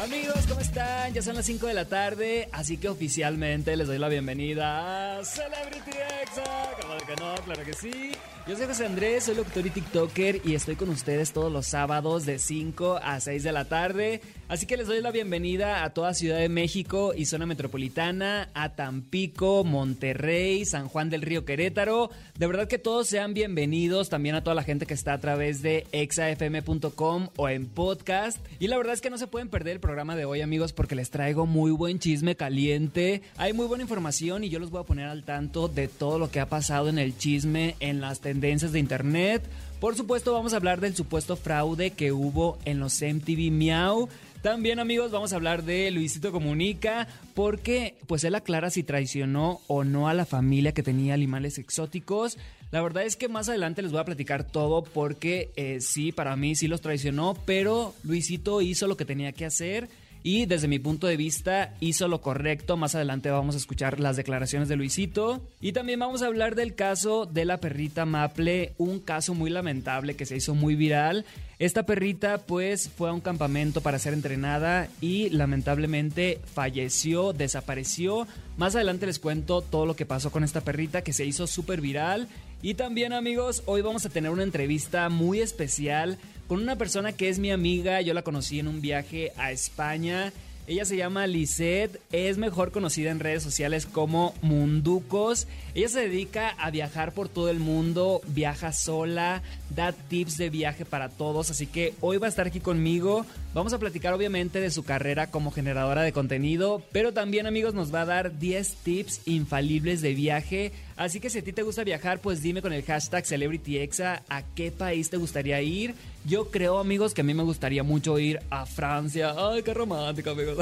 Amigos, ¿cómo están? Ya son las 5 de la tarde, así que oficialmente les doy la bienvenida a Celebrity Exa. Claro que no, claro que sí. Yo soy José Andrés, soy locutor y TikToker y estoy con ustedes todos los sábados de 5 a 6 de la tarde. Así que les doy la bienvenida a toda Ciudad de México y zona metropolitana, a Tampico, Monterrey, San Juan del Río Querétaro. De verdad que todos sean bienvenidos, también a toda la gente que está a través de exafm.com o en podcast. Y la verdad es que no se pueden perder el programa de hoy, amigos, porque les traigo muy buen chisme caliente. Hay muy buena información y yo los voy a poner al tanto de todo lo que ha pasado en el chisme, en las tendencias de internet. Por supuesto, vamos a hablar del supuesto fraude que hubo en los MTV Miau. También amigos vamos a hablar de Luisito Comunica porque pues él aclara si traicionó o no a la familia que tenía animales exóticos. La verdad es que más adelante les voy a platicar todo porque eh, sí, para mí sí los traicionó, pero Luisito hizo lo que tenía que hacer y desde mi punto de vista hizo lo correcto. Más adelante vamos a escuchar las declaraciones de Luisito y también vamos a hablar del caso de la perrita Maple, un caso muy lamentable que se hizo muy viral. Esta perrita pues fue a un campamento para ser entrenada y lamentablemente falleció, desapareció. Más adelante les cuento todo lo que pasó con esta perrita que se hizo súper viral. Y también amigos, hoy vamos a tener una entrevista muy especial con una persona que es mi amiga, yo la conocí en un viaje a España. Ella se llama Lisette, es mejor conocida en redes sociales como Munducos. Ella se dedica a viajar por todo el mundo, viaja sola, da tips de viaje para todos, así que hoy va a estar aquí conmigo. Vamos a platicar obviamente de su carrera como generadora de contenido, pero también amigos nos va a dar 10 tips infalibles de viaje. Así que si a ti te gusta viajar, pues dime con el hashtag CelebrityExa a qué país te gustaría ir. Yo creo amigos que a mí me gustaría mucho ir a Francia. Ay, qué romántico amigos.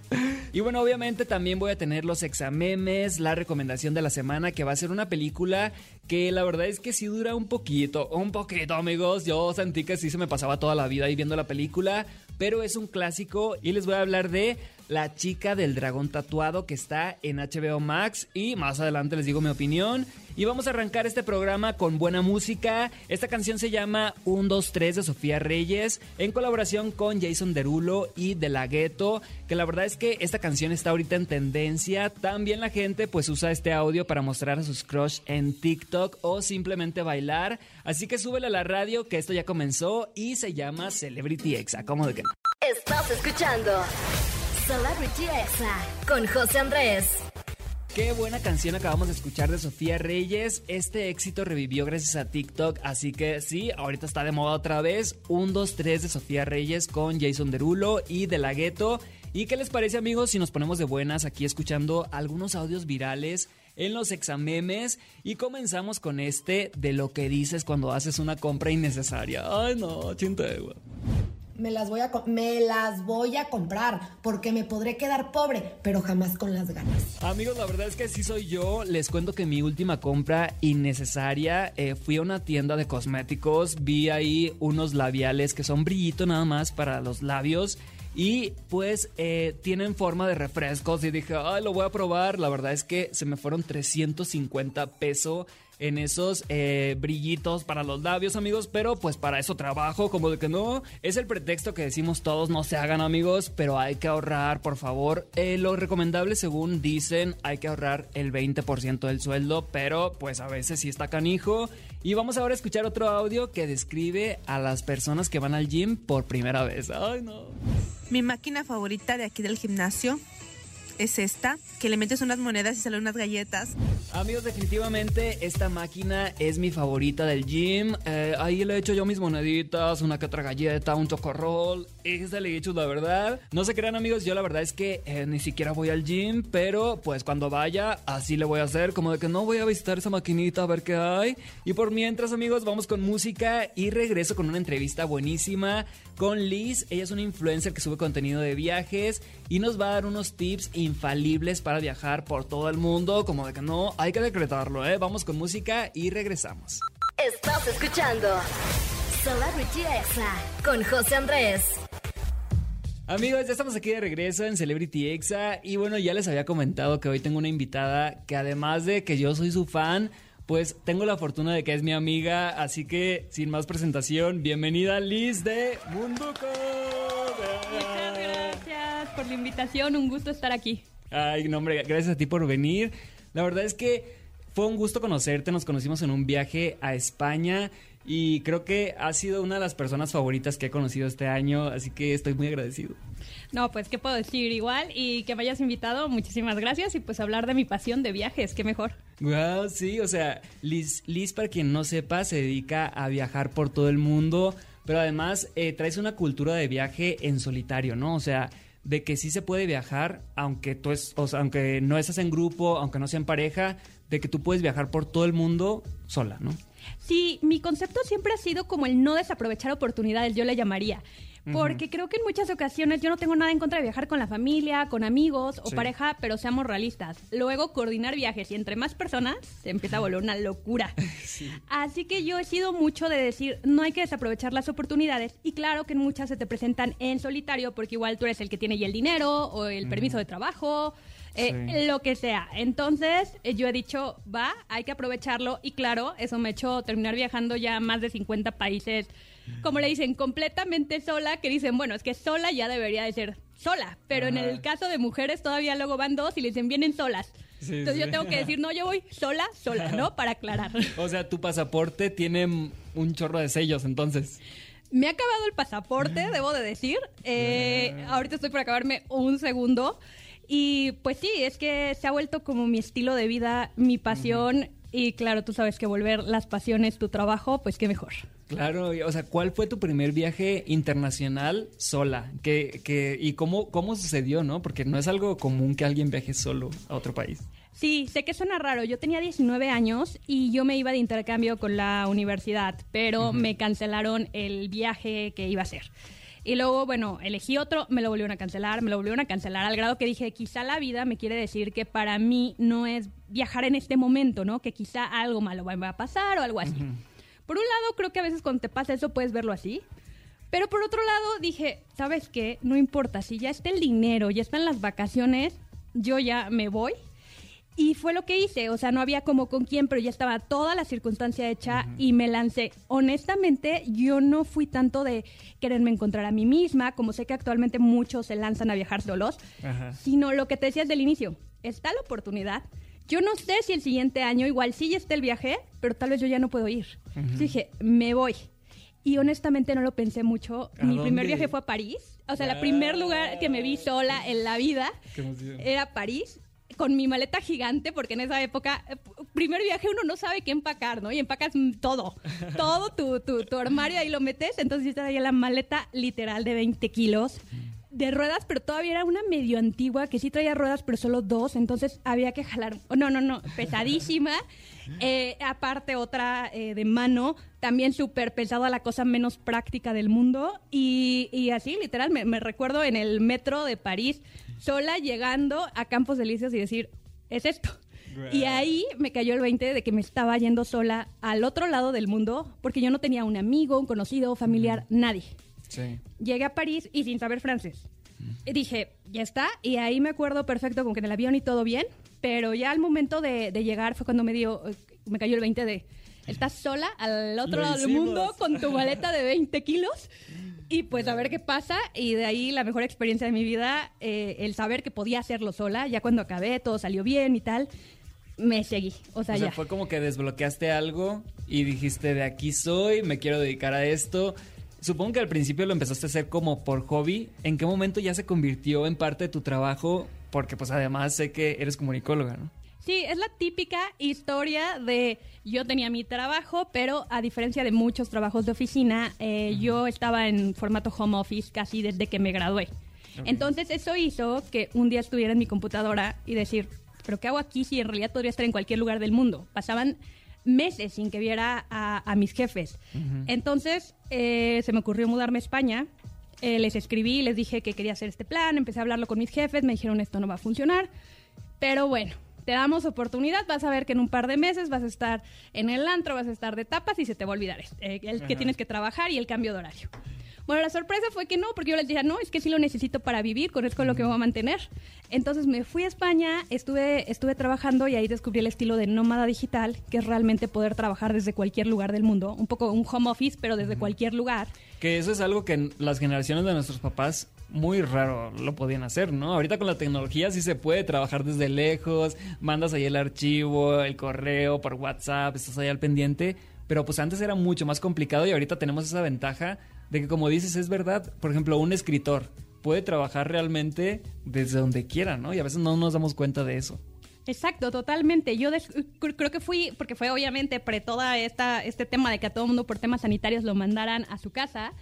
y bueno, obviamente también voy a tener los examemes, la recomendación de la semana, que va a ser una película que la verdad es que sí dura un poquito, un poquito amigos. Yo sentí que sí se me pasaba toda la vida ahí viendo la película, pero es un clásico y les voy a hablar de La chica del dragón tatuado que está en HBO Max y más adelante les digo mi opinión. Y vamos a arrancar este programa con buena música. Esta canción se llama 1, 2, 3 de Sofía Reyes en colaboración con Jason Derulo y De La Ghetto, que la verdad es que esta canción está ahorita en tendencia. También la gente pues usa este audio para mostrar a sus crush en TikTok o simplemente bailar. Así que súbele a la radio que esto ya comenzó y se llama Celebrity Exa. ¿Cómo de no? Estás escuchando Celebrity Exa con José Andrés. Qué buena canción acabamos de escuchar de Sofía Reyes. Este éxito revivió gracias a TikTok, así que sí, ahorita está de moda otra vez. 1, 2, 3 de Sofía Reyes con Jason Derulo y De La Ghetto. ¿Y qué les parece amigos si nos ponemos de buenas aquí escuchando algunos audios virales en los examemes y comenzamos con este de lo que dices cuando haces una compra innecesaria? Ay no, chinte, me las voy a me las voy a comprar porque me podré quedar pobre, pero jamás con las ganas. Amigos, la verdad es que sí soy yo. Les cuento que mi última compra innecesaria eh, fui a una tienda de cosméticos, vi ahí unos labiales que son brillito nada más para los labios. Y pues eh, tienen forma de refrescos y dije, ay, lo voy a probar. La verdad es que se me fueron 350 pesos en esos eh, brillitos para los labios, amigos. Pero pues para eso trabajo, como de que no. Es el pretexto que decimos todos, no se hagan, amigos. Pero hay que ahorrar, por favor. Eh, lo recomendable, según dicen, hay que ahorrar el 20% del sueldo. Pero pues a veces sí está canijo. Y vamos ahora a escuchar otro audio que describe a las personas que van al gym por primera vez. Ay, no. Mi máquina favorita de aquí del gimnasio es esta, que le metes unas monedas y salen unas galletas. Amigos, definitivamente esta máquina es mi favorita del gym. Eh, ahí le he hecho yo mis moneditas, una que otra galleta, un chocorrol. Ese le he hecho la verdad. No se crean amigos, yo la verdad es que eh, ni siquiera voy al gym, pero pues cuando vaya, así le voy a hacer. Como de que no voy a visitar esa maquinita a ver qué hay. Y por mientras amigos, vamos con música y regreso con una entrevista buenísima con Liz. Ella es una influencer que sube contenido de viajes y nos va a dar unos tips infalibles para viajar por todo el mundo. Como de que no, hay que decretarlo, ¿eh? Vamos con música y regresamos. Estás escuchando Celebrity Exa con José Andrés. Amigos, ya estamos aquí de regreso en Celebrity Exa y bueno, ya les había comentado que hoy tengo una invitada que además de que yo soy su fan, pues tengo la fortuna de que es mi amiga, así que sin más presentación, bienvenida Liz de Munduco. Muchas gracias por la invitación, un gusto estar aquí. Ay, no, hombre, gracias a ti por venir. La verdad es que fue un gusto conocerte, nos conocimos en un viaje a España y creo que has sido una de las personas favoritas que he conocido este año, así que estoy muy agradecido. No, pues, ¿qué puedo decir? Igual, y que me hayas invitado, muchísimas gracias, y pues hablar de mi pasión de viajes, qué mejor. Wow, sí, o sea, Liz, Liz, para quien no sepa, se dedica a viajar por todo el mundo, pero además eh, traes una cultura de viaje en solitario, ¿no? O sea, de que sí se puede viajar, aunque tú es, o sea, aunque no estás en grupo, aunque no sea en pareja, de que tú puedes viajar por todo el mundo sola, ¿no? Sí, mi concepto siempre ha sido como el no desaprovechar oportunidades, yo le llamaría. Porque creo que en muchas ocasiones yo no tengo nada en contra de viajar con la familia, con amigos o Sí. pareja, pero seamos realistas. Luego coordinar viajes y entre más personas se empieza a volver una locura. Así que yo he sido mucho de decir, no hay que desaprovechar las oportunidades. Y claro que muchas se te presentan en solitario porque igual tú eres el que tiene ya el dinero o el permiso de trabajo. eh, Sí. Lo que sea. Entonces, eh, yo he dicho, va, hay que aprovecharlo. Y claro, eso me ha hecho terminar viajando ya a más de 50 países, como le dicen, completamente sola, que dicen, bueno, es que sola ya debería de ser sola. Pero en el caso de mujeres todavía luego van dos y le dicen, vienen solas. Sí, Entonces sí. yo tengo que decir, no, yo voy sola, sola, ¿no? Para aclarar. O sea, tu pasaporte tiene un chorro de sellos, entonces. Me ha acabado el pasaporte, debo de decir. Eh, ahorita estoy por acabarme un segundo. Y pues sí, es que se ha vuelto como mi estilo de vida, mi pasión. Y claro, tú sabes que volver las pasiones tu trabajo, pues qué mejor. Claro, o sea, ¿cuál fue tu primer viaje internacional sola? ¿Qué, qué- y cómo, cómo sucedió, no? Porque no es algo común que alguien viaje solo a otro país. Sí, sé que suena raro. Yo tenía 19 años y yo me iba de intercambio con la universidad, pero me cancelaron el viaje que iba a hacer. Y luego, bueno, elegí otro, me lo volvieron a cancelar, me lo volvieron a cancelar, al grado que dije, quizá la vida me quiere decir que para mí no es viajar en este momento, ¿no? Que quizá algo malo va a pasar o algo así. Por un lado, creo que a veces cuando te pasa eso puedes verlo así. Pero por otro lado, dije, ¿sabes qué? No importa, si ya está el dinero, ya están las vacaciones, yo ya me voy. Y fue lo que hice, o sea, no había como con quién, pero ya estaba toda la circunstancia hecha y me lancé. Honestamente, yo no fui tanto de quererme encontrar a mí misma, como sé que actualmente muchos se lanzan a viajar solos, sino lo que te decía desde el inicio, está la oportunidad. Yo no sé si el siguiente año igual sí ya está el viaje, pero tal vez yo ya no puedo ir. Entonces Dije, me voy. Y honestamente no lo pensé mucho. ¿A Mi dónde? primer viaje fue a París. O sea, el primer lugar que me vi sola en la vida era París con mi maleta gigante, porque en esa época, eh, primer viaje uno no sabe qué empacar, ¿no? Y empacas todo, todo tu, tu, tu armario ahí lo metes, entonces yo traía la maleta literal de 20 kilos de ruedas, pero todavía era una medio antigua que sí traía ruedas, pero solo dos, entonces había que jalar. oh, No, no, no, pesadísima. Eh, aparte, otra eh, de mano, también súper pesada, la cosa menos práctica del mundo. Y, y así, literal, me, me recuerdo en el metro de París, sola llegando a Campos Delicios y decir, es esto. Y ahí me cayó el 20 de que me estaba yendo sola al otro lado del mundo, porque yo no tenía un amigo, un conocido, familiar, nadie Sí. llegué a París y sin saber francés. Y dije, ya está. Y ahí me acuerdo perfecto con que en el avión y todo bien. Pero ya al momento de, de llegar fue cuando me dio, eh, me cayó el 20 de, estás sola al otro Lo lado del hicimos. mundo con tu maleta de 20 kilos. Y pues a ver qué pasa. Y de ahí la mejor experiencia de mi vida, eh, el saber que podía hacerlo sola. Ya cuando acabé, todo salió bien y tal. Me seguí. O sea, O sea, ya. fue como que desbloqueaste algo y dijiste, de aquí soy, me quiero dedicar a esto. Supongo que al principio lo empezaste a hacer como por hobby. ¿En qué momento ya se convirtió en parte de tu trabajo? Porque pues además sé que eres comunicóloga, ¿no? Sí, es la típica historia de yo tenía mi trabajo, pero a diferencia de muchos trabajos de oficina, eh, yo estaba en formato home office casi desde que me gradué. Entonces eso hizo que un día estuviera en mi computadora y decir, pero ¿qué hago aquí si en realidad podría estar en cualquier lugar del mundo? Pasaban meses sin que viera a, a mis jefes. Entonces eh, se me ocurrió mudarme a España. Eh, les escribí, les dije que quería hacer este plan, empecé a hablarlo con mis jefes, me dijeron esto no va a funcionar. Pero bueno, te damos oportunidad, vas a ver que en un par de meses vas a estar en el antro, vas a estar de tapas y se te va a olvidar eh, el que tienes que trabajar y el cambio de horario. Bueno, la sorpresa fue que no, porque yo les dije, no, es que sí lo necesito para vivir, con esto es lo que me voy a mantener. Entonces me fui a España, estuve, estuve trabajando y ahí descubrí el estilo de nómada digital, que es realmente poder trabajar desde cualquier lugar del mundo, un poco un home office, pero desde cualquier lugar. Que eso es algo que las generaciones de nuestros papás muy raro lo podían hacer, ¿no? Ahorita con la tecnología sí se puede trabajar desde lejos, mandas ahí el archivo, el correo por WhatsApp, estás ahí al pendiente, pero pues antes era mucho más complicado y ahorita tenemos esa ventaja de que como dices es verdad, por ejemplo, un escritor puede trabajar realmente desde donde quiera, ¿no? Y a veces no nos damos cuenta de eso. Exacto, totalmente. Yo creo que fui, porque fue obviamente pre toda esta, este tema de que a todo mundo por temas sanitarios lo mandaran a su casa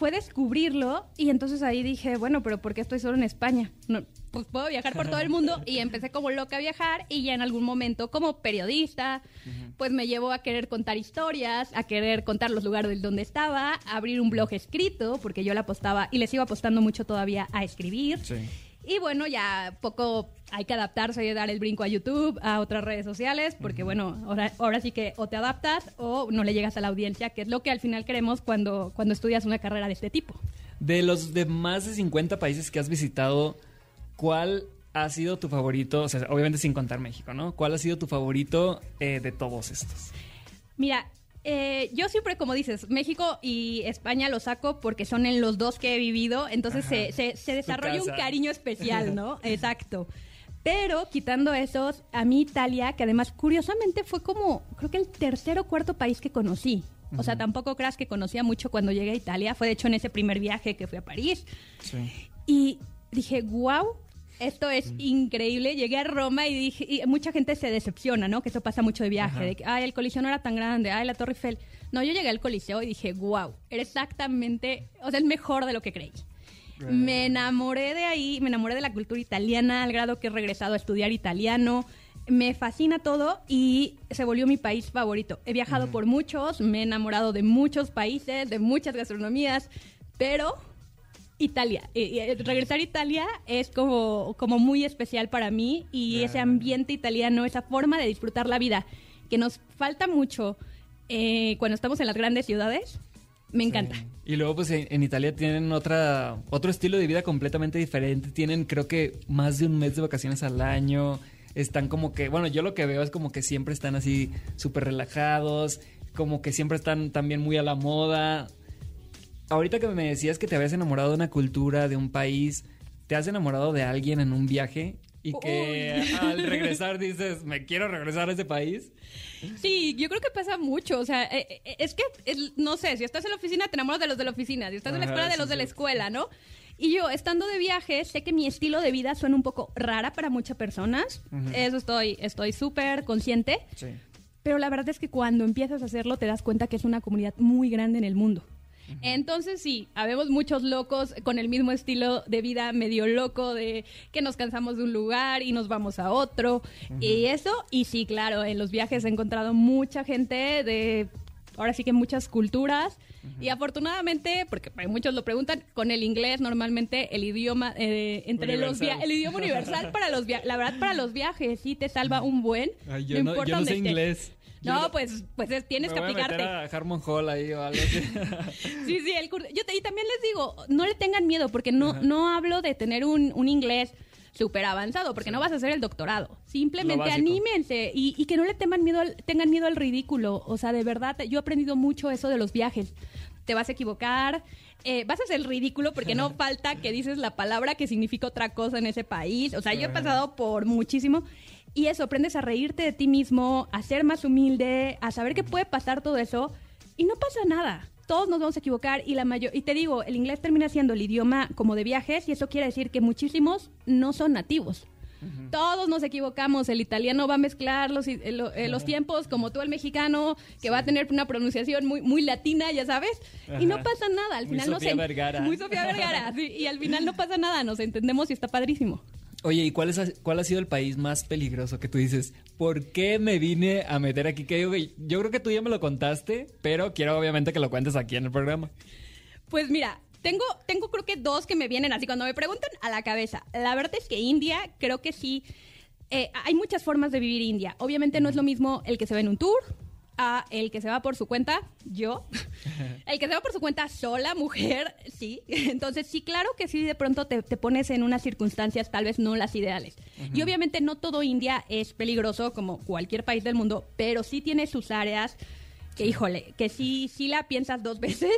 fue descubrirlo y entonces ahí dije, bueno, pero ¿por qué estoy solo en España? No, pues puedo viajar por todo el mundo y empecé como loca a viajar y ya en algún momento como periodista, pues me llevó a querer contar historias, a querer contar los lugares donde estaba, a abrir un blog escrito, porque yo le apostaba y les iba apostando mucho todavía a escribir. Sí. Y bueno, ya poco hay que adaptarse y dar el brinco a YouTube, a otras redes sociales, porque bueno, ahora, ahora sí que o te adaptas o no le llegas a la audiencia, que es lo que al final queremos cuando, cuando estudias una carrera de este tipo. De los de más de 50 países que has visitado, ¿cuál ha sido tu favorito? O sea, obviamente sin contar México, ¿no? ¿Cuál ha sido tu favorito eh, de todos estos? Mira, eh, yo siempre, como dices, México y España lo saco porque son en los dos que he vivido, entonces se, se, desarrolla un cariño especial, ¿no? Exacto. Pero quitando esos, a mí Italia, que además curiosamente fue como, creo que el tercer o cuarto país que conocí. O sea, tampoco creas que conocía mucho cuando llegué a Italia. Fue de hecho en ese primer viaje que fui a París. Sí. Y dije, wow, esto es increíble. Llegué a Roma y dije, y mucha gente se decepciona, ¿no? Que eso pasa mucho de viaje, de que, ay, el Coliseo no era tan grande, ay, la Torre Eiffel. No, yo llegué al Coliseo y dije, wow, era exactamente, o sea, es mejor de lo que creí. Me enamoré de ahí, me enamoré de la cultura italiana, al grado que he regresado a estudiar italiano. Me fascina todo y se volvió mi país favorito. He viajado por muchos, me he enamorado de muchos países, de muchas gastronomías, pero Italia. regresar a Italia es como, como muy especial para mí y ese ambiente italiano, esa forma de disfrutar la vida que nos falta mucho eh, cuando estamos en las grandes ciudades, me encanta. Y luego pues en, Italia tienen otra otro estilo de vida completamente diferente. Tienen creo que más de un mes de vacaciones al año. Están como que, bueno, yo lo que veo es como que siempre están así súper relajados, como que siempre están también muy a la moda ahorita que me decías que te habías enamorado de una cultura, de un país, ¿te has enamorado de alguien en un viaje? Y que al regresar dices, me quiero regresar a ese país. Sí, yo creo que pasa mucho. O sea, eh, eh, es que, no sé, si estás en la oficina, te enamoras de los de la oficina. Si estás en la escuela, de los de la escuela, ¿no? Y yo, estando de viaje, sé que mi estilo de vida suena un poco rara para muchas personas. Eso estoy estoy súper consciente. Sí. Pero la verdad es que cuando empiezas a hacerlo, te das cuenta que es una comunidad muy grande en el mundo. Entonces sí, habemos muchos locos con el mismo estilo de vida medio loco de que nos cansamos de un lugar y nos vamos a otro y eso. Y sí, claro, en los viajes he encontrado mucha gente de ahora sí que muchas culturas. Y afortunadamente, porque muchos lo preguntan, con el inglés normalmente el idioma eh, entre los el idioma universal para los la verdad para los viajes sí te salva un buen. yo no, yo no sé inglés. No, pues, pues tienes que aplicarte. a Harmon Hall ahí o algo así. sí, sí, el curso. Yo te, y también les digo, no le tengan miedo, porque no, no hablo de tener un, un inglés súper avanzado, porque no vas a hacer el doctorado. Simplemente anímense y, y, que no le teman miedo tengan miedo al ridículo. O sea, de verdad, yo he aprendido mucho eso de los viajes. Te vas a equivocar, eh, vas a hacer el ridículo porque no falta que dices la palabra que significa otra cosa en ese país. O sea, yo he pasado por muchísimo y eso, aprendes a reírte de ti mismo, a ser más humilde, a saber que puede pasar todo eso y no pasa nada. Todos nos vamos a equivocar y la mayor y te digo, el inglés termina siendo el idioma como de viajes y eso quiere decir que muchísimos no son nativos. Todos nos equivocamos. El italiano va a mezclar los, eh, eh, los tiempos como tú el mexicano, que va a tener una pronunciación muy, muy latina, ya sabes. Y no pasa nada. Al final muy no Sofía Vergara. Muy Sofía Vergara. y al final no pasa nada. Nos entendemos y está padrísimo. Oye, ¿y cuál, es, cuál ha sido el país más peligroso que tú dices? ¿Por qué me vine a meter aquí? Que yo, yo creo que tú ya me lo contaste, pero quiero obviamente que lo cuentes aquí en el programa. Pues mira, tengo, tengo creo que dos que me vienen así cuando me preguntan a la cabeza. La verdad es que India creo que sí eh, hay muchas formas de vivir India. Obviamente no es lo mismo el que se ve en un tour a el que se va por su cuenta, yo. el que se va por su cuenta sola, mujer, sí. Entonces, sí, claro que sí, de pronto te, te pones en unas circunstancias tal vez no las ideales. Y obviamente no todo India es peligroso como cualquier país del mundo, pero sí tiene sus áreas que híjole, que sí, sí la piensas dos veces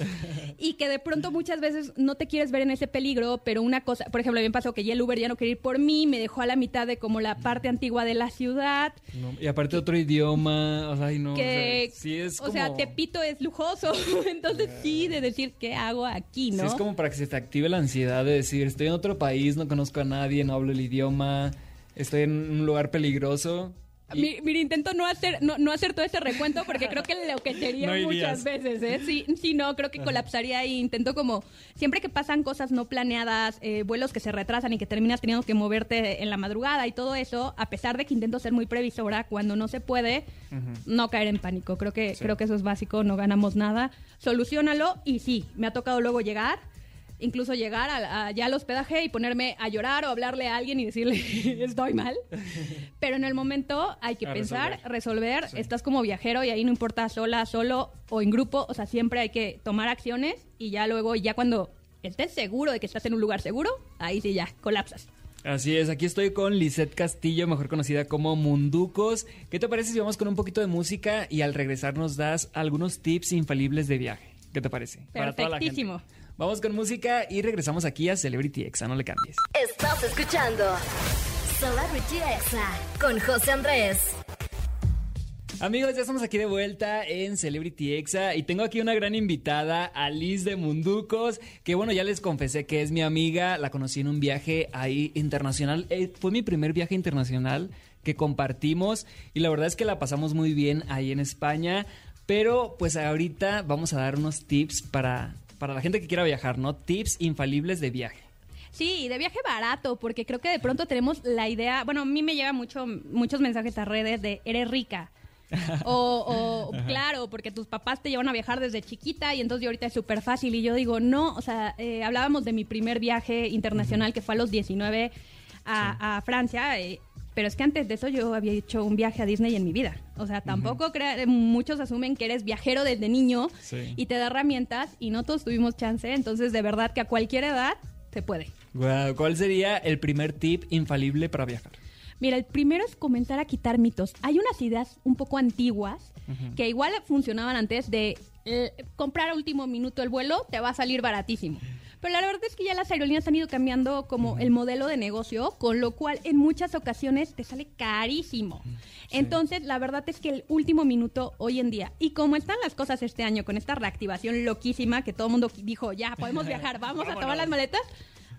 y que de pronto muchas veces no te quieres ver en ese peligro, pero una cosa, por ejemplo, me pasó que ya el Uber ya no quería ir por mí, me dejó a la mitad de como la parte antigua de la ciudad, No, y aparte otro idioma, o sea, ay, no. que, o sea, sí es o sea, como- Tepito es lujoso, entonces sí, de decir, ¿qué hago aquí, sí no? es como para que se te active la ansiedad de decir, estoy en otro país, no conozco a nadie, no hablo el idioma, estoy en un lugar peligroso. Mi- Mira, intento no hacer, no, no hacer todo este recuento porque creo que lo que sería No muchas veces, ¿eh? Sí, sí, no, creo que colapsaría y intento como, siempre que pasan cosas no planeadas, eh, vuelos que se retrasan y que terminas teniendo que moverte en la madrugada y todo eso, a pesar de que intento ser muy previsora, cuando no se puede, no caer en pánico. Creo que, creo que eso es básico, no ganamos nada. Solucionalo y sí, me ha tocado luego llegar incluso llegar a, a- ya al hospedaje y ponerme a llorar o hablarle a alguien y decirle estoy mal. Pero en el momento hay que A pensar, resolver. resolver, estás como viajero y ahí no importa sola, solo o en grupo, o sea, siempre hay que tomar acciones y ya luego, ya cuando estés seguro de que estás en un lugar seguro, ahí sí ya colapsas. Así es, aquí estoy con Lisette Castillo, mejor conocida como Munducos. ¿Qué te parece si vamos con un poquito de música y al regresar nos das algunos tips infalibles de viaje? ¿Qué te parece? Para toda la gente. Vamos con música y regresamos aquí a Celebrity Exa, no le cambies. Estás escuchando Celebrity Exa con José Andrés. Amigos, ya estamos aquí de vuelta en Celebrity Exa y tengo aquí una gran invitada, Alice de Munducos, que bueno, ya les confesé que es mi amiga, la conocí en un viaje ahí internacional, Eh, fue mi primer viaje internacional que compartimos y la verdad es que la pasamos muy bien ahí en España, pero pues ahorita vamos a dar unos tips para, para la gente que quiera viajar, ¿no? Tips infalibles de viaje. Sí, de viaje barato, porque creo que de pronto tenemos la idea, bueno, a mí me llegan mucho, muchos mensajes a redes de eres rica. O, o, claro, porque tus papás te llevan a viajar desde chiquita y entonces yo ahorita es súper fácil y yo digo, no, o sea, eh, hablábamos de mi primer viaje internacional que fue a los 19 a, a Francia, eh, pero es que antes de eso yo había hecho un viaje a Disney en mi vida. O sea, tampoco crea- muchos asumen que eres viajero desde niño Sí. y te da herramientas y no todos tuvimos chance, entonces de verdad que a cualquier edad se puede. Guau, ¿Cuál sería el primer tip infalible para viajar? Mira, el primero es comenzar a quitar mitos. Hay unas ideas un poco antiguas que igual funcionaban antes de eh, comprar a último minuto el vuelo, te va a salir baratísimo. Pero la verdad es que ya las aerolíneas han ido cambiando como el modelo de negocio, con lo cual en muchas ocasiones te sale carísimo. Entonces, la verdad es que el último minuto hoy en día, y como están las cosas este año con esta reactivación loquísima que todo el mundo dijo, ya podemos viajar, vamos a tomar las maletas,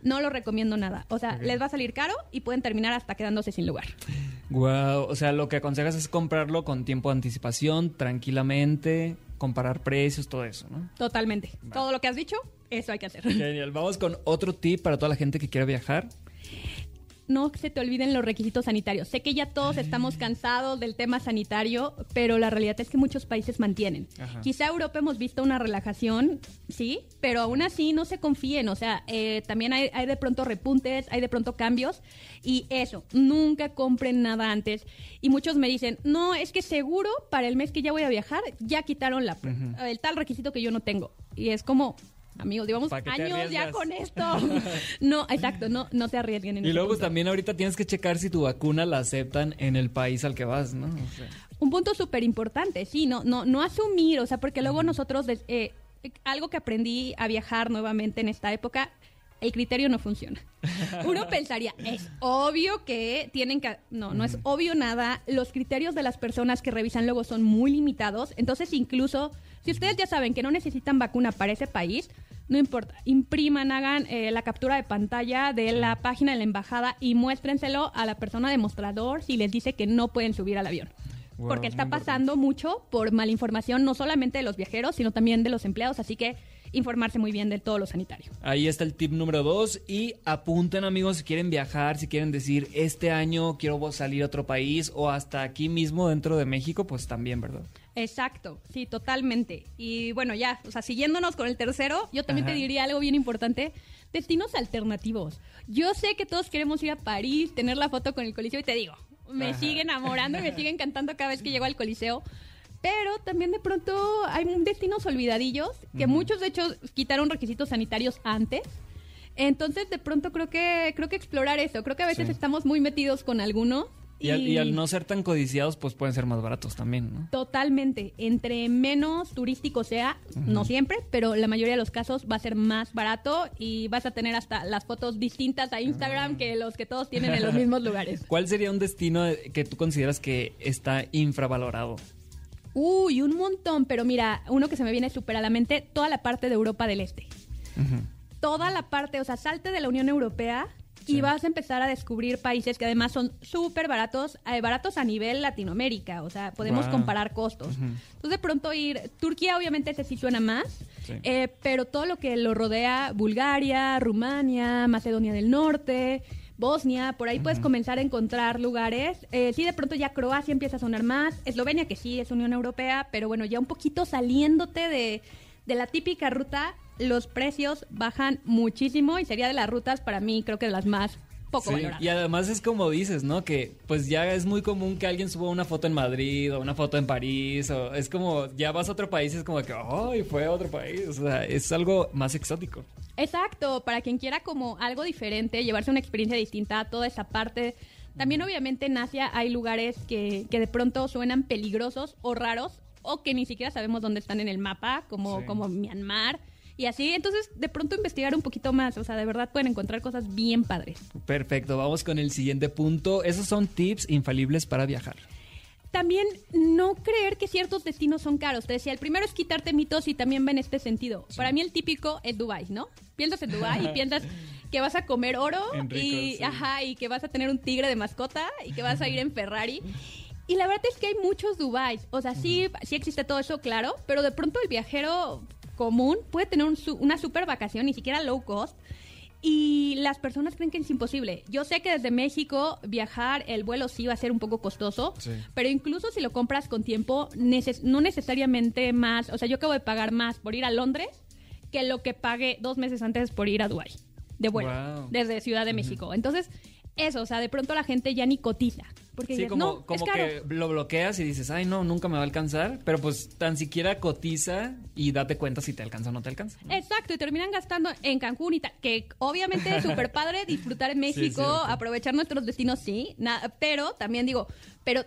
no lo recomiendo nada. O sea, les va a salir caro y pueden terminar hasta quedándose sin lugar. Wow, o sea, lo que aconsejas es comprarlo con tiempo de anticipación, tranquilamente, comparar precios, todo eso, ¿no? Totalmente. Todo lo que has dicho, eso hay que hacer. Genial, vamos con otro tip para toda la gente que quiera viajar. No se te olviden los requisitos sanitarios. Sé que ya todos estamos cansados del tema sanitario, pero la realidad es que muchos países mantienen. Ajá. Quizá Europa hemos visto una relajación, sí, pero aún así no se confíen. O sea, eh, también hay, hay de pronto repuntes, hay de pronto cambios. Y eso, nunca compren nada antes. Y muchos me dicen, no, es que seguro para el mes que ya voy a viajar, ya quitaron la, el tal requisito que yo no tengo. Y es como... Amigos, llevamos ¿Pa' qué te años ya con esto. no, exacto, no, no te arriesguen. En Y luego punto. también ahorita tienes que checar si tu vacuna la aceptan en el país al que vas, ¿no? O sea, Un punto súper importante, sí, no, no, no asumir, o sea, porque luego nosotros, eh, algo que aprendí a viajar nuevamente en esta época, el criterio no funciona. Uno pensaría, es obvio que tienen que... No, no es obvio nada. Los criterios de las personas que revisan luego son muy limitados. Entonces, incluso, si ustedes ya saben que no necesitan vacuna para ese país, no importa. Impriman, hagan eh, la captura de pantalla de la página de la embajada y muéstrenselo a la persona demostrador si les dice que no pueden subir al avión. Wow, Porque está importante. pasando mucho por malinformación, no solamente de los viajeros, sino también de los empleados. Así que informarse muy bien de todo lo sanitario. Ahí está el tip número dos. Y apunten, amigos, si quieren viajar, si quieren decir, este año quiero salir a otro país o hasta aquí mismo dentro de México, pues también, ¿verdad? Exacto, sí, totalmente. Y bueno, ya, o sea, siguiéndonos con el tercero, yo también Ajá. te diría algo bien importante, destinos alternativos. Yo sé que todos queremos ir a París, tener la foto con el Coliseo y te digo, me Ajá. sigue enamorando y me sigue encantando cada vez que llego al Coliseo. Pero también de pronto hay destinos olvidadillos que muchos de hecho quitaron requisitos sanitarios antes. Entonces de pronto creo que creo que explorar eso. Creo que a veces Sí. estamos muy metidos con alguno. Y al, y al no ser tan codiciados, pues pueden ser más baratos también, ¿no? Totalmente. Entre menos turístico sea, no siempre, pero la mayoría de los casos va a ser más barato y vas a tener hasta las fotos distintas a Instagram que los que todos tienen en los mismos lugares. ¿Cuál sería un destino que tú consideras que está infravalorado? Uy, un montón, pero mira, uno que se me viene súper a la mente, toda la parte de Europa del Este. Toda la parte, o sea, salte de la Unión Europea y vas a empezar a descubrir países que además son súper baratos, eh, baratos a nivel Latinoamérica, o sea, podemos Wow. comparar costos. Entonces de pronto ir, Turquía obviamente ese sí suena más, Sí. eh, pero todo lo que lo rodea, Bulgaria, Rumania, Macedonia del Norte, Bosnia, por ahí puedes comenzar a encontrar lugares. Eh, sí, de pronto ya Croacia empieza a sonar más, Eslovenia que sí es Unión Europea, pero bueno, ya un poquito saliéndote de, de la típica ruta, los precios bajan muchísimo y sería de las rutas para mí creo que de las más poco Sí, valoradas. y además es como dices, ¿no? Que pues ya es muy común que alguien suba una foto en Madrid o una foto en París o es como ya vas a otro país y es como que, ¡ay, fue a otro país! O sea, es algo más exótico. Exacto, para quien quiera como algo diferente, llevarse una experiencia distinta a toda esa parte. También obviamente en Asia hay lugares que, que de pronto suenan peligrosos o raros o que ni siquiera sabemos dónde están en el mapa, como, Sí. como Myanmar y así. Entonces de pronto investigar un poquito más, o sea, de verdad pueden encontrar cosas bien padres. Perfecto, vamos con el siguiente punto. Esos son tips infalibles para viajar. También no creer que ciertos destinos son caros. Te decía, el primero es quitarte mitos y también va en este sentido. Para mí el típico es Dubai, ¿no? Piensas en Dubai y piensas que vas a comer oro rico, y, sí. ajá, y que vas a tener un tigre de mascota y que vas a ir en Ferrari. Y la verdad es que hay muchos Dubai. O sea, sí, sí existe todo eso, claro, pero de pronto el viajero común puede tener un una super vacación, ni siquiera low cost. Y las personas creen que es imposible. Yo sé que desde México viajar, el vuelo sí va a ser un poco costoso, Sí. pero incluso si lo compras con tiempo, neces- no necesariamente más. O sea, yo acabo de pagar más por ir a Londres que lo que pagué dos meses antes por ir a Dubái de vuelo Wow. desde Ciudad de México. Entonces, eso, o sea, de pronto la gente ya ni cotiza. Porque Sí, dices, como, no, es como caro. que lo bloqueas y dices, ay, no, nunca me va a alcanzar. Pero pues tan siquiera cotiza y date cuenta si te alcanza o no te alcanza. ¿no? Exacto, y terminan gastando en Cancún y tal, que obviamente es súper padre disfrutar en México, aprovechar nuestros destinos, sí, na- pero también digo, pero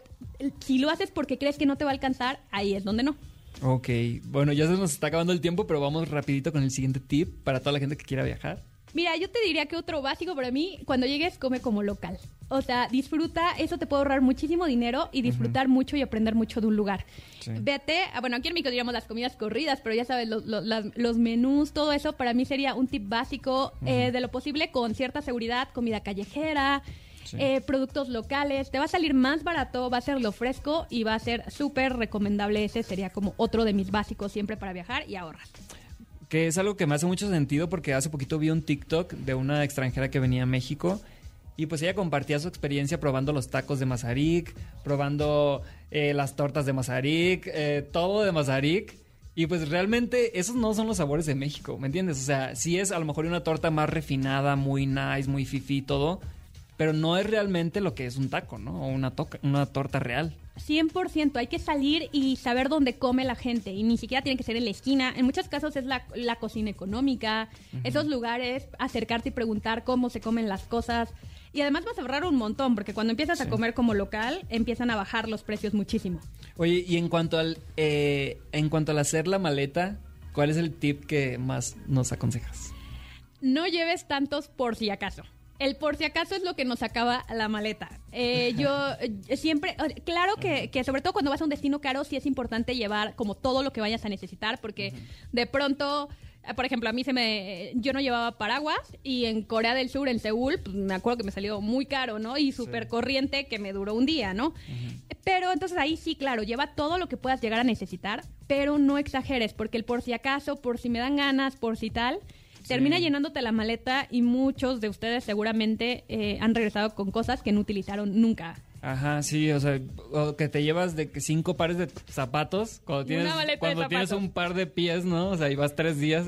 si lo haces porque crees que no te va a alcanzar, ahí es donde no. Ok, bueno, ya se nos está acabando el tiempo, pero vamos rapidito con el siguiente tip para toda la gente que quiera viajar. Mira, yo te diría que otro básico para mí, cuando llegues, come como local. O sea, disfruta, eso te puede ahorrar muchísimo dinero y disfrutar mucho y aprender mucho de un lugar. Sí. Vete, ah, bueno, aquí en México diríamos las comidas corridas, pero ya sabes, los, los- las- los menús, todo eso, para mí sería un tip básico eh, de lo posible con cierta seguridad, comida callejera. Sí. eh, productos locales, te va a salir más barato, va a ser lo fresco y va a ser súper recomendable. Ese sería como otro de mis básicos siempre para viajar y ahorras. Que es algo que me hace mucho sentido porque hace poquito vi un TikTok de una extranjera que venía a México y pues ella compartía su experiencia probando los tacos de Mazarik, probando eh, las tortas de Mazarik, eh, todo de Mazarik. Y pues realmente esos no son los sabores de México, ¿me entiendes? O sea, sí es a lo mejor una torta más refinada, muy nice, muy fifi, todo, pero no es realmente lo que es un taco, ¿no? O una, toca, una torta real. 100%, hay que salir y saber dónde come la gente y ni siquiera tiene que ser en la esquina. En muchos casos es la, la cocina económica, esos lugares, acercarte y preguntar cómo se comen las cosas. Y además vas a ahorrar un montón porque cuando empiezas a comer como local, empiezan a bajar los precios muchísimo. Oye, y en cuanto al eh, en cuanto al hacer la maleta, ¿cuál es el tip que más nos aconsejas? No lleves tantos por si acaso. El por si acaso es lo que nos acaba la maleta. Eh, yo eh, siempre, claro que, que sobre todo cuando vas a un destino caro, sí es importante llevar como todo lo que vayas a necesitar, porque de pronto, eh, por ejemplo, a mí se me, yo no llevaba paraguas y en Corea del Sur, en Seúl, pues, me acuerdo que me salió muy caro, ¿no? Y súper corriente que me duró un día, ¿no? Pero entonces ahí sí, claro, lleva todo lo que puedas llegar a necesitar, pero no exageres, porque el por si acaso, por si me dan ganas, por si tal, termina llenándote la maleta y muchos de ustedes seguramente eh, han regresado con cosas que no utilizaron nunca. Ajá, sí, o sea, o que te llevas de que cinco pares de zapatos cuando tienes, cuando tienes un par de pies, ¿no? O sea, y vas tres días,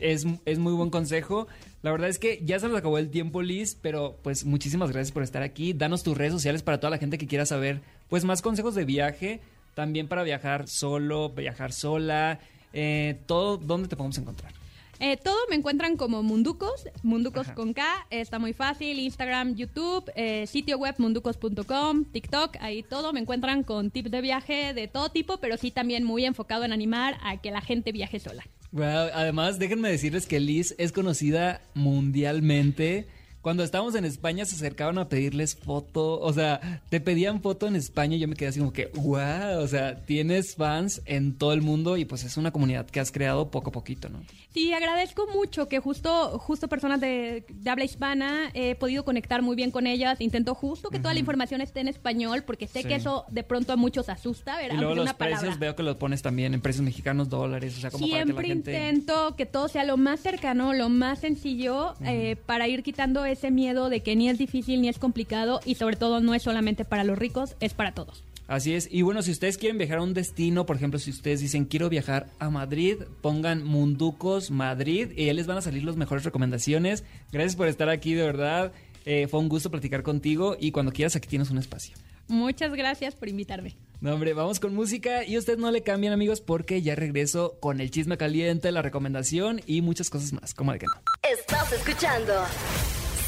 es, es muy buen consejo. La verdad es que ya se nos acabó el tiempo, Liz, pero pues muchísimas gracias por estar aquí. Danos tus redes sociales para toda la gente que quiera saber pues más consejos de viaje, también para viajar solo, viajar sola, eh, todo, ¿dónde te podemos encontrar? Eh, todo me encuentran como Munducos, Munducos con K, está muy fácil, Instagram, YouTube, eh, sitio web munducos.com, TikTok, ahí todo me encuentran con tips de viaje de todo tipo, pero sí también muy enfocado en animar a que la gente viaje sola. además, déjenme decirles que Liz es conocida mundialmente cuando estábamos en España se acercaban a pedirles foto, o sea, te pedían foto en España y yo me quedé así como que, wow, o sea, tienes fans en todo el mundo y pues es una comunidad que has creado poco a poquito, ¿no? Sí, agradezco mucho que justo, justo personas de, habla hispana he podido conectar muy bien con ellas. Intento justo que toda la información esté en español porque sé que eso de pronto a muchos asusta, ¿verdad? Y luego los precios veo que los pones también en precios mexicanos, dólares, o sea, como Siempre para que la gente... intento que todo sea lo más cercano, lo más sencillo eh, para ir quitando ese miedo de que ni es difícil ni es complicado y sobre todo no es solamente para los ricos, es para todos. Así es. Y bueno, si ustedes quieren viajar a un destino, por ejemplo, si ustedes dicen quiero viajar a Madrid, pongan Munducos Madrid y ya les van a salir las mejores recomendaciones. Gracias por estar aquí, de verdad. Eh, fue un gusto platicar contigo y cuando quieras aquí tienes un espacio. Muchas gracias por invitarme. No, hombre, vamos con música y ustedes no le cambian, amigos, porque ya regreso con el chisme caliente, la recomendación y muchas cosas más. como de que no? Estás escuchando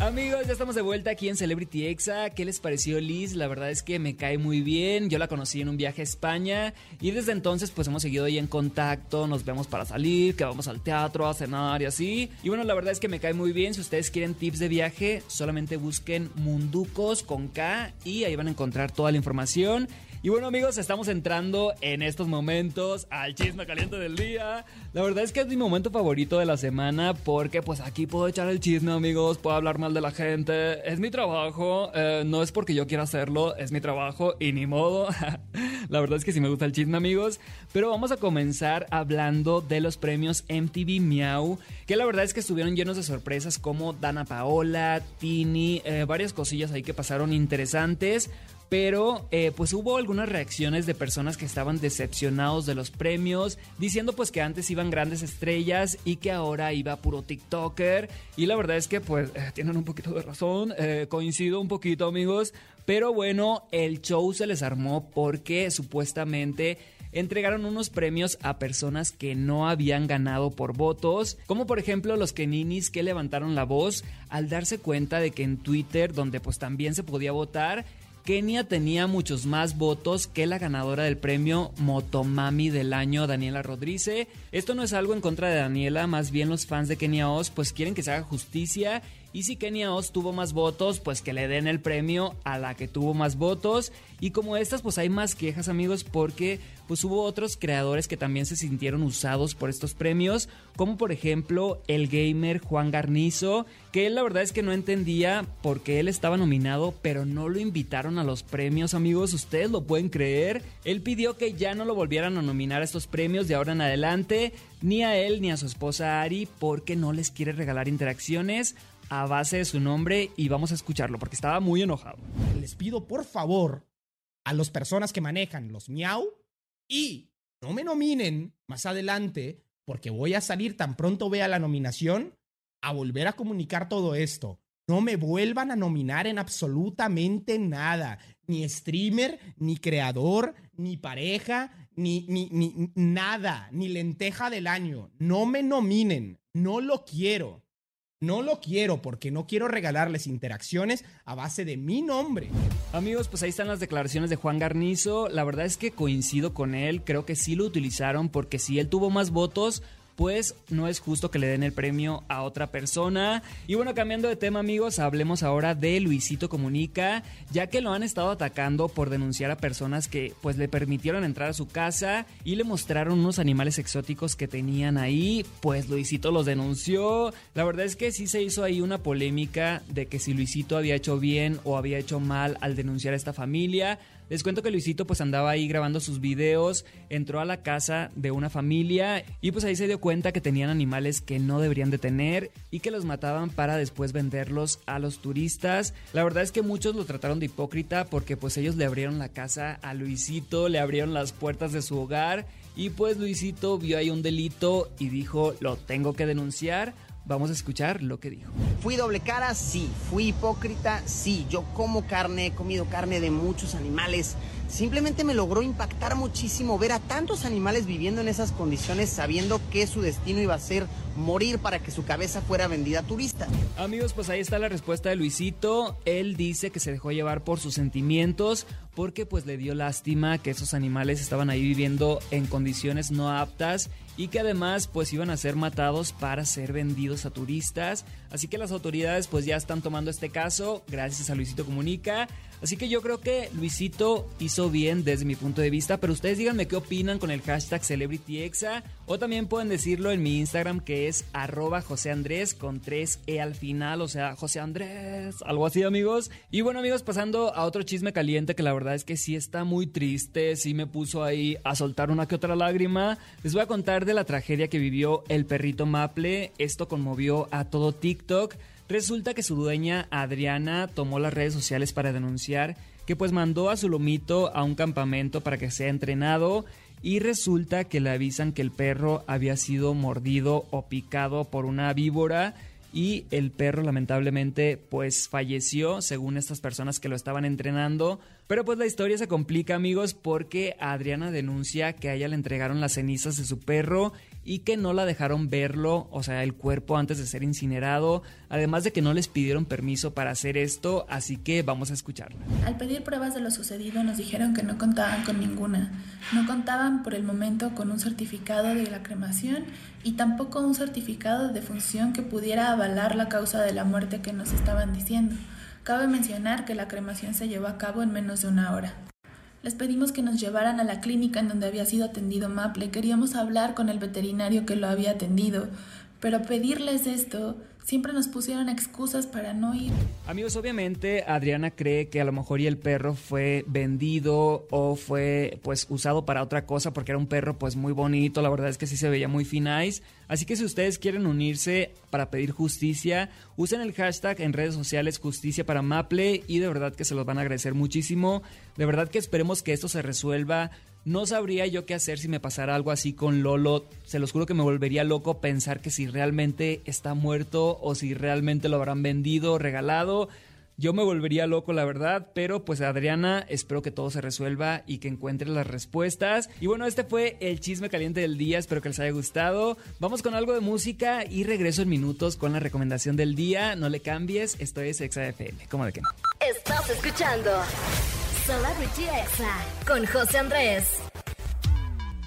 Amigos, ya estamos de vuelta aquí en Celebrity Exa. ¿Qué les pareció Liz? La verdad es que me cae muy bien. Yo la conocí en un viaje a España y desde entonces pues hemos seguido ahí en contacto. Nos vemos para salir, que vamos al teatro, a cenar y así. Y bueno, la verdad es que me cae muy bien. Si ustedes quieren tips de viaje, solamente busquen Munducos con K y ahí van a encontrar toda la información. Y bueno amigos, estamos entrando en estos momentos al chisme caliente del día. La verdad es que es mi momento favorito de la semana porque pues aquí puedo echar el chisme amigos, puedo hablar mal de la gente. Es mi trabajo, eh, no es porque yo quiera hacerlo, es mi trabajo y ni modo. la verdad es que sí me gusta el chisme amigos. Pero vamos a comenzar hablando de los premios MTV Miau, que la verdad es que estuvieron llenos de sorpresas como Dana Paola, Tini, eh, varias cosillas ahí que pasaron interesantes pero eh, pues hubo algunas reacciones de personas que estaban decepcionados de los premios, diciendo pues que antes iban grandes estrellas y que ahora iba puro TikToker. Y la verdad es que pues eh, tienen un poquito de razón, eh, coincido un poquito amigos, pero bueno, el show se les armó porque supuestamente entregaron unos premios a personas que no habían ganado por votos, como por ejemplo los Keninis que levantaron la voz al darse cuenta de que en Twitter, donde pues también se podía votar, Kenia tenía muchos más votos que la ganadora del premio Motomami del año, Daniela Rodríguez. Esto no es algo en contra de Daniela, más bien los fans de Kenia Oz pues quieren que se haga justicia y si Kenia Oz tuvo más votos, pues que le den el premio a la que tuvo más votos. Y como estas, pues hay más quejas, amigos, porque pues hubo otros creadores que también se sintieron usados por estos premios, como por ejemplo el gamer Juan Garnizo, que él la verdad es que no entendía por qué él estaba nominado, pero no lo invitaron a los premios, amigos, ustedes lo pueden creer. Él pidió que ya no lo volvieran a nominar a estos premios de ahora en adelante, ni a él ni a su esposa Ari, porque no les quiere regalar interacciones a base de su nombre y vamos a escucharlo porque estaba muy enojado. Les pido por favor a las personas que manejan los miau y no me nominen más adelante porque voy a salir tan pronto vea la nominación a volver a comunicar todo esto. No me vuelvan a nominar en absolutamente nada. Ni streamer, ni creador, ni pareja, ni, ni, ni nada, ni lenteja del año. No me nominen. No lo quiero. No lo quiero porque no quiero regalarles interacciones a base de mi nombre. Amigos, pues ahí están las declaraciones de Juan Garnizo. La verdad es que coincido con él. Creo que sí lo utilizaron porque si él tuvo más votos, pues no es justo que le den el premio a otra persona. Y bueno, cambiando de tema amigos, hablemos ahora de Luisito Comunica, ya que lo han estado atacando por denunciar a personas que pues le permitieron entrar a su casa y le mostraron unos animales exóticos que tenían ahí, pues Luisito los denunció. La verdad es que sí se hizo ahí una polémica de que si Luisito había hecho bien o había hecho mal al denunciar a esta familia. Les cuento que Luisito pues andaba ahí grabando sus videos, entró a la casa de una familia y pues ahí se dio cuenta que tenían animales que no deberían de tener y que los mataban para después venderlos a los turistas. La verdad es que muchos lo trataron de hipócrita porque pues ellos le abrieron la casa a Luisito, le abrieron las puertas de su hogar y pues Luisito vio ahí un delito y dijo, lo tengo que denunciar. Vamos a escuchar lo que dijo. Fui doble cara, sí. Fui hipócrita, sí. Yo como carne, he comido carne de muchos animales. Simplemente me logró impactar muchísimo ver a tantos animales viviendo en esas condiciones sabiendo que su destino iba a ser morir para que su cabeza fuera vendida a turista. Amigos, pues ahí está la respuesta de Luisito. Él dice que se dejó llevar por sus sentimientos porque pues le dio lástima que esos animales estaban ahí viviendo en condiciones no aptas y que además pues iban a ser matados para ser vendidos a turistas. Así que las autoridades pues ya están tomando este caso gracias a Luisito Comunica. Así que yo creo que Luisito hizo bien desde mi punto de vista, pero ustedes díganme qué opinan con el hashtag CelebrityExa o también pueden decirlo en mi Instagram que es arroba José con 3E al final, o sea, José Andrés, algo así amigos. Y bueno amigos, pasando a otro chisme caliente que la verdad es que sí está muy triste, sí me puso ahí a soltar una que otra lágrima. Les voy a contar de la tragedia que vivió el perrito Maple, esto conmovió a todo TikTok. Resulta que su dueña Adriana tomó las redes sociales para denunciar que pues mandó a su lomito a un campamento para que sea entrenado y resulta que le avisan que el perro había sido mordido o picado por una víbora y el perro lamentablemente pues falleció según estas personas que lo estaban entrenando. Pero pues la historia se complica amigos porque Adriana denuncia que a ella le entregaron las cenizas de su perro y que no la dejaron verlo, o sea, el cuerpo antes de ser incinerado, además de que no les pidieron permiso para hacer esto, así que vamos a escucharla. Al pedir pruebas de lo sucedido nos dijeron que no contaban con ninguna, no contaban por el momento con un certificado de la cremación y tampoco un certificado de defunción que pudiera avalar la causa de la muerte que nos estaban diciendo. Cabe mencionar que la cremación se llevó a cabo en menos de una hora. Les pedimos que nos llevaran a la clínica en donde había sido atendido Maple. Queríamos hablar con el veterinario que lo había atendido, pero pedirles esto siempre nos pusieron excusas para no ir. Amigos, obviamente Adriana cree que a lo mejor y el perro fue vendido o fue pues usado para otra cosa porque era un perro pues muy bonito, la verdad es que sí se veía muy finais. Así que si ustedes quieren unirse para pedir justicia, usen el hashtag en redes sociales justicia para Maple y de verdad que se los van a agradecer muchísimo. De verdad que esperemos que esto se resuelva no sabría yo qué hacer si me pasara algo así con Lolo. Se los juro que me volvería loco pensar que si realmente está muerto o si realmente lo habrán vendido, regalado. Yo me volvería loco, la verdad, pero pues Adriana, espero que todo se resuelva y que encuentre las respuestas. Y bueno, este fue el chisme caliente del día, espero que les haya gustado. Vamos con algo de música y regreso en minutos con la recomendación del día. No le cambies, esto es ExaFM, ¿cómo de que no? Estás escuchando Celebrity Exa con José Andrés.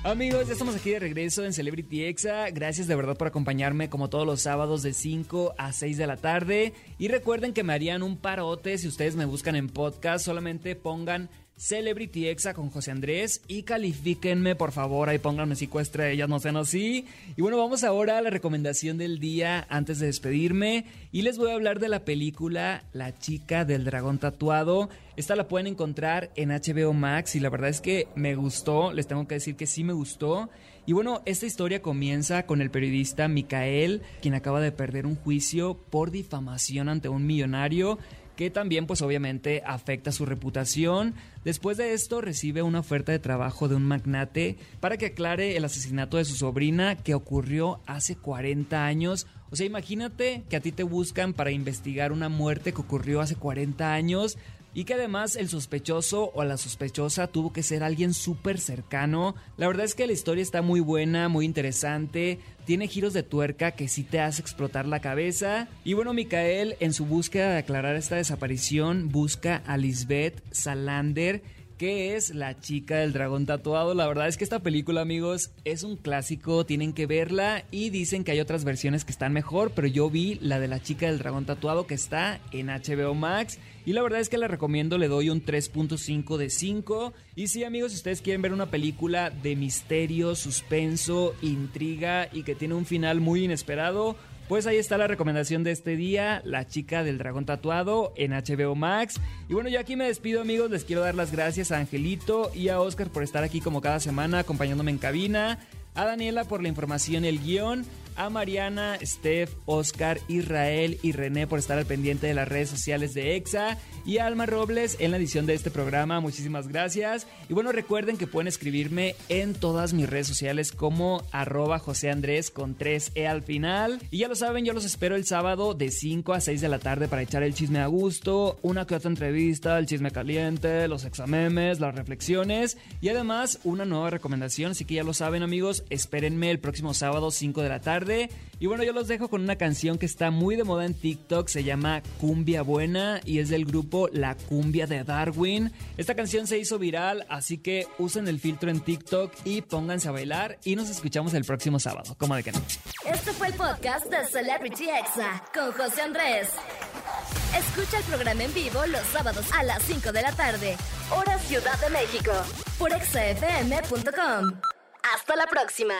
Amigos, ya estamos aquí de regreso en Celebrity Exa. Gracias de verdad por acompañarme como todos los sábados de 5 a 6 de la tarde. Y recuerden que me harían un parote si ustedes me buscan en podcast. Solamente pongan Celebrity Exa con José Andrés y califíquenme por favor, ahí pónganme cinco estrellas, no sean así. Y bueno, vamos ahora a la recomendación del día antes de despedirme y les voy a hablar de la película La chica del dragón tatuado. Esta la pueden encontrar en HBO Max y la verdad es que me gustó, les tengo que decir que sí me gustó. Y bueno, esta historia comienza con el periodista Micael, quien acaba de perder un juicio por difamación ante un millonario que también pues obviamente afecta su reputación. Después de esto recibe una oferta de trabajo de un magnate para que aclare el asesinato de su sobrina que ocurrió hace 40 años. O sea, imagínate que a ti te buscan para investigar una muerte que ocurrió hace 40 años y que además el sospechoso o la sospechosa tuvo que ser alguien súper cercano. La verdad es que la historia está muy buena, muy interesante, tiene giros de tuerca que sí te hace explotar la cabeza. Y bueno, Micael, en su búsqueda de aclarar esta desaparición, busca a Lisbeth Salander que es La chica del dragón tatuado. La verdad es que esta película, amigos, es un clásico, tienen que verla y dicen que hay otras versiones que están mejor, pero yo vi la de La chica del dragón tatuado que está en HBO Max y la verdad es que la recomiendo, le doy un 3.5 de 5. Y sí, amigos, si ustedes quieren ver una película de misterio, suspenso, intriga y que tiene un final muy inesperado, Pues ahí está la recomendación de este día, La chica del dragón tatuado en HBO Max. Y bueno, yo aquí me despido amigos, les quiero dar las gracias a Angelito y a Oscar por estar aquí como cada semana acompañándome en cabina, a Daniela por la información y el guion a Mariana, Steph, Oscar, Israel y René por estar al pendiente de las redes sociales de EXA y a Alma Robles en la edición de este programa. Muchísimas gracias. Y bueno, recuerden que pueden escribirme en todas mis redes sociales como arroba José Andrés con 3E al final. Y ya lo saben, yo los espero el sábado de 5 a 6 de la tarde para echar el chisme a gusto, una que entrevista, el chisme caliente, los examemes, las reflexiones y además una nueva recomendación. Así que ya lo saben amigos, espérenme el próximo sábado 5 de la y bueno, yo los dejo con una canción que está muy de moda en TikTok, se llama Cumbia Buena y es del grupo La Cumbia de Darwin. Esta canción se hizo viral, así que usen el filtro en TikTok y pónganse a bailar y nos escuchamos el próximo sábado. ¿Cómo de que no? Este fue el podcast de Celebrity Exa con José Andrés. Escucha el programa en vivo los sábados a las 5 de la tarde, hora Ciudad de México, por exafm.com. Hasta la próxima.